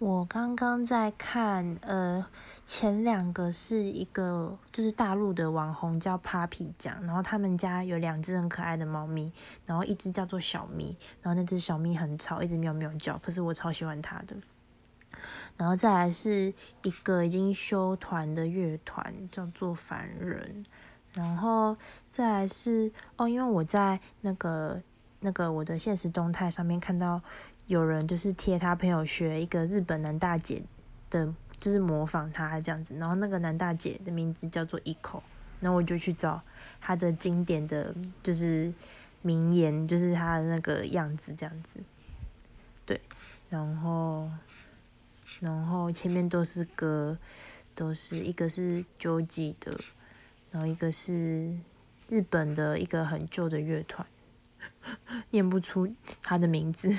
我刚刚在看，呃，前两个是一个就是大陆的网红叫 Papi 酱，然后他们家有两只很可爱的猫咪，然后一只叫做小咪，然后那只小咪很吵，一直喵喵叫，可是我超喜欢它的。然后再来是一个已经休团的乐团，叫做凡人，然后再来是哦，因为我在那个那个我的现实动态上面看到。有人就是贴他朋友学一个日本男大姐的，就是模仿他这样子，然后那个男大姐的名字叫做 Eco，然后我就去找他的经典的就是名言，就是他的那个样子这样子，对，然后然后前面都是歌，都是一个是 Joji 的，然后一个是日本的一个很旧的乐团，念不出他的名字。